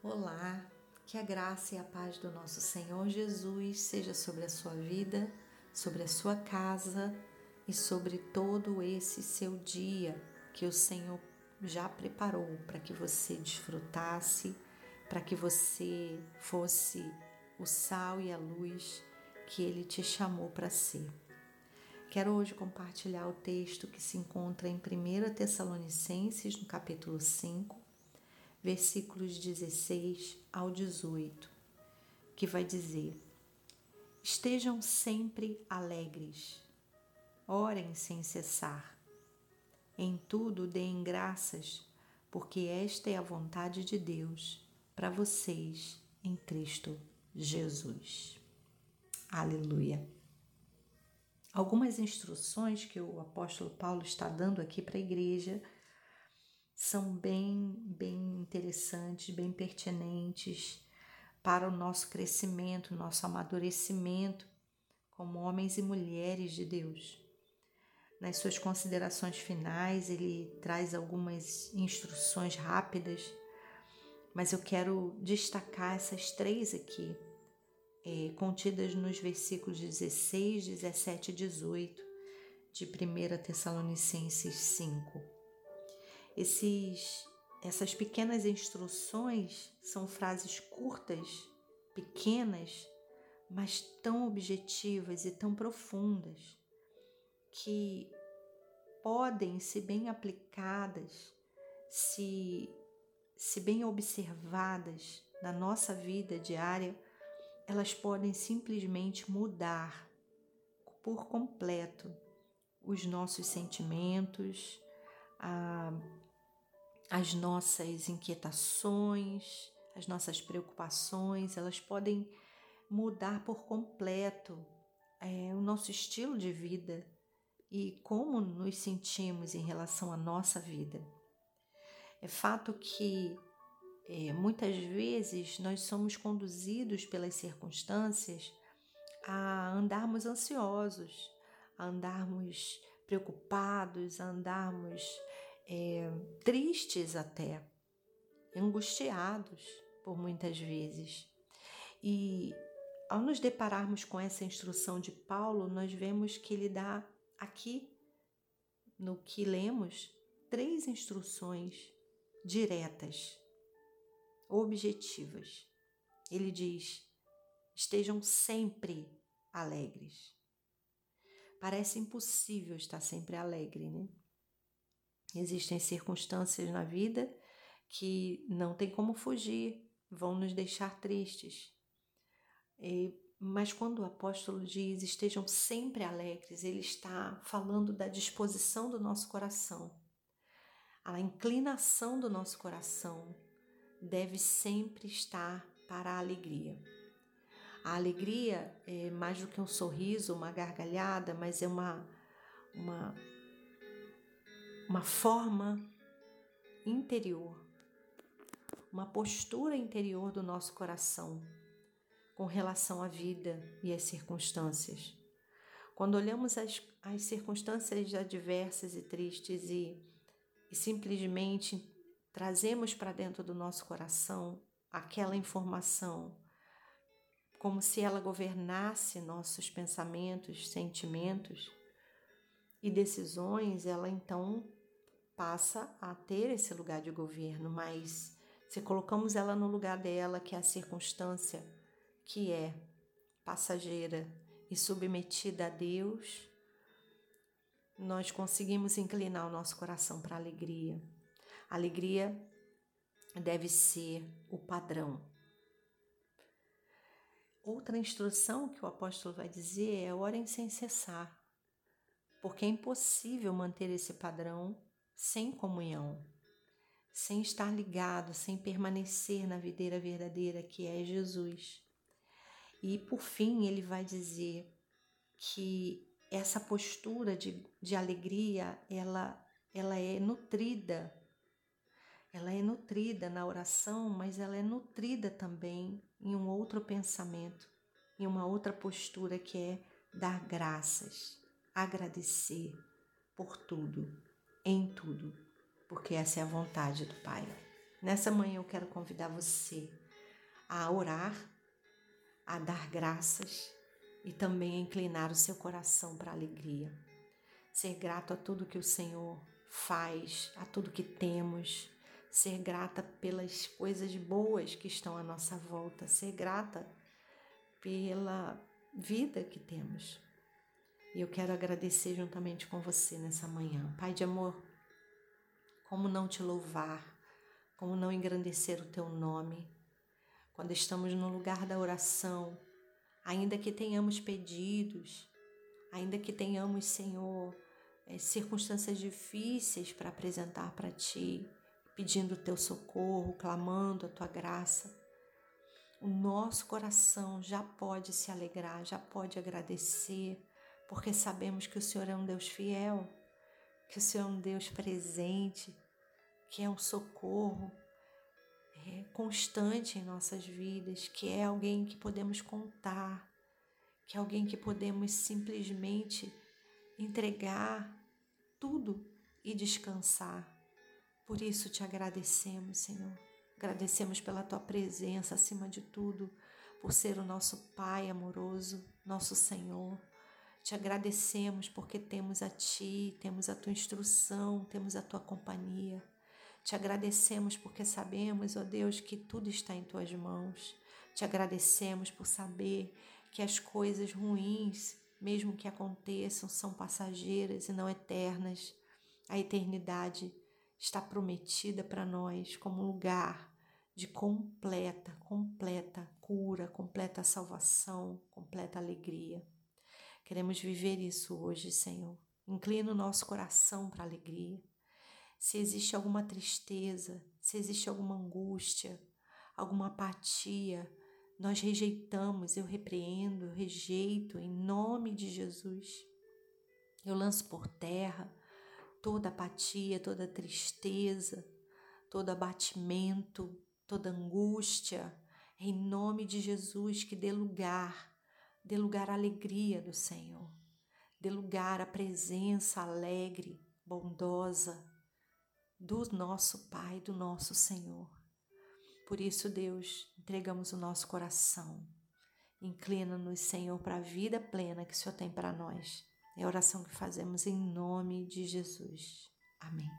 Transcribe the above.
Olá, que a graça e a paz do nosso Senhor Jesus seja sobre a sua vida, sobre a sua casa e sobre todo esse seu dia que o Senhor já preparou para que você desfrutasse, para que você fosse o sal e a luz que ele te chamou para ser. Quero hoje compartilhar o texto que se encontra em 1 Tessalonicenses, no capítulo 5, versículos 16 ao 18, que vai dizer: Estejam sempre alegres, orem sem cessar. Em tudo deem graças, porque esta é a vontade de Deus para vocês em Cristo Jesus. Aleluia. Algumas instruções que o apóstolo Paulo está dando aqui para a igreja são bem, bem interessantes, bem pertinentes para o nosso crescimento, nosso amadurecimento como homens e mulheres de Deus. Nas suas considerações finais, ele traz algumas instruções rápidas, mas eu quero destacar essas três aqui, é, contidas nos versículos 16, 17 e 18 de 1 Tessalonicenses 5. Esses, essas pequenas instruções são frases curtas, pequenas, mas tão objetivas e tão profundas que podem, se bem aplicadas, se, se bem observadas na nossa vida diária, elas podem simplesmente mudar por completo os nossos sentimentos, a, as nossas inquietações, as nossas preocupações, elas podem mudar por completo é, o nosso estilo de vida e como nos sentimos em relação à nossa vida. É fato que é, muitas vezes nós somos conduzidos pelas circunstâncias a andarmos ansiosos, a andarmos preocupados, a andarmos é, tristes até, angustiados por muitas vezes. E ao nos depararmos com essa instrução de Paulo, nós vemos que ele dá aqui, no que lemos, três instruções diretas, objetivas. Ele diz: estejam sempre alegres. Parece impossível estar sempre alegre, né? Existem circunstâncias na vida que não tem como fugir, vão nos deixar tristes. E, mas quando o apóstolo diz estejam sempre alegres, ele está falando da disposição do nosso coração. A inclinação do nosso coração deve sempre estar para a alegria. A alegria é mais do que um sorriso, uma gargalhada, mas é uma, uma uma forma interior, uma postura interior do nosso coração com relação à vida e às circunstâncias. Quando olhamos as, as circunstâncias adversas e tristes e, e simplesmente trazemos para dentro do nosso coração aquela informação, como se ela governasse nossos pensamentos, sentimentos e decisões, ela então passa a ter esse lugar de governo, mas se colocamos ela no lugar dela, que é a circunstância que é passageira e submetida a Deus, nós conseguimos inclinar o nosso coração para a alegria. Alegria deve ser o padrão. Outra instrução que o apóstolo vai dizer é orem sem cessar, porque é impossível manter esse padrão sem comunhão, sem estar ligado, sem permanecer na videira verdadeira que é Jesus. E por fim, ele vai dizer que essa postura de, de alegria, ela, ela é nutrida. Ela é nutrida na oração, mas ela é nutrida também em um outro pensamento, em uma outra postura que é dar graças, agradecer por tudo em tudo, porque essa é a vontade do Pai. Nessa manhã eu quero convidar você a orar, a dar graças e também a inclinar o seu coração para a alegria. Ser grato a tudo que o Senhor faz, a tudo que temos, ser grata pelas coisas boas que estão à nossa volta, ser grata pela vida que temos. E eu quero agradecer juntamente com você nessa manhã. Pai de amor, como não te louvar, como não engrandecer o teu nome, quando estamos no lugar da oração, ainda que tenhamos pedidos, ainda que tenhamos, Senhor, é, circunstâncias difíceis para apresentar para Ti, pedindo o Teu socorro, clamando a Tua graça, o nosso coração já pode se alegrar, já pode agradecer, porque sabemos que o Senhor é um Deus fiel, que o Senhor é um Deus presente, que é um socorro, é, constante em nossas vidas, que é alguém que podemos contar, que é alguém que podemos simplesmente entregar tudo e descansar. Por isso te agradecemos, Senhor. Agradecemos pela tua presença acima de tudo, por ser o nosso Pai amoroso, nosso Senhor. Te agradecemos porque temos a Ti, temos a Tua instrução, temos a Tua companhia. Te agradecemos porque sabemos, ó Deus, que tudo está em tuas mãos. Te agradecemos por saber que as coisas ruins, mesmo que aconteçam, são passageiras e não eternas. A eternidade está prometida para nós como lugar de completa, completa cura, completa salvação, completa alegria. Queremos viver isso hoje, Senhor. Inclina o nosso coração para a alegria se existe alguma tristeza, se existe alguma angústia, alguma apatia, nós rejeitamos, eu repreendo, eu rejeito em nome de Jesus. Eu lanço por terra toda apatia, toda tristeza, todo abatimento, toda angústia, em nome de Jesus, que dê lugar, dê lugar à alegria do Senhor, dê lugar à presença alegre, bondosa, do nosso Pai, do nosso Senhor. Por isso, Deus, entregamos o nosso coração. Inclina-nos, Senhor, para a vida plena que o Senhor tem para nós. É a oração que fazemos em nome de Jesus. Amém.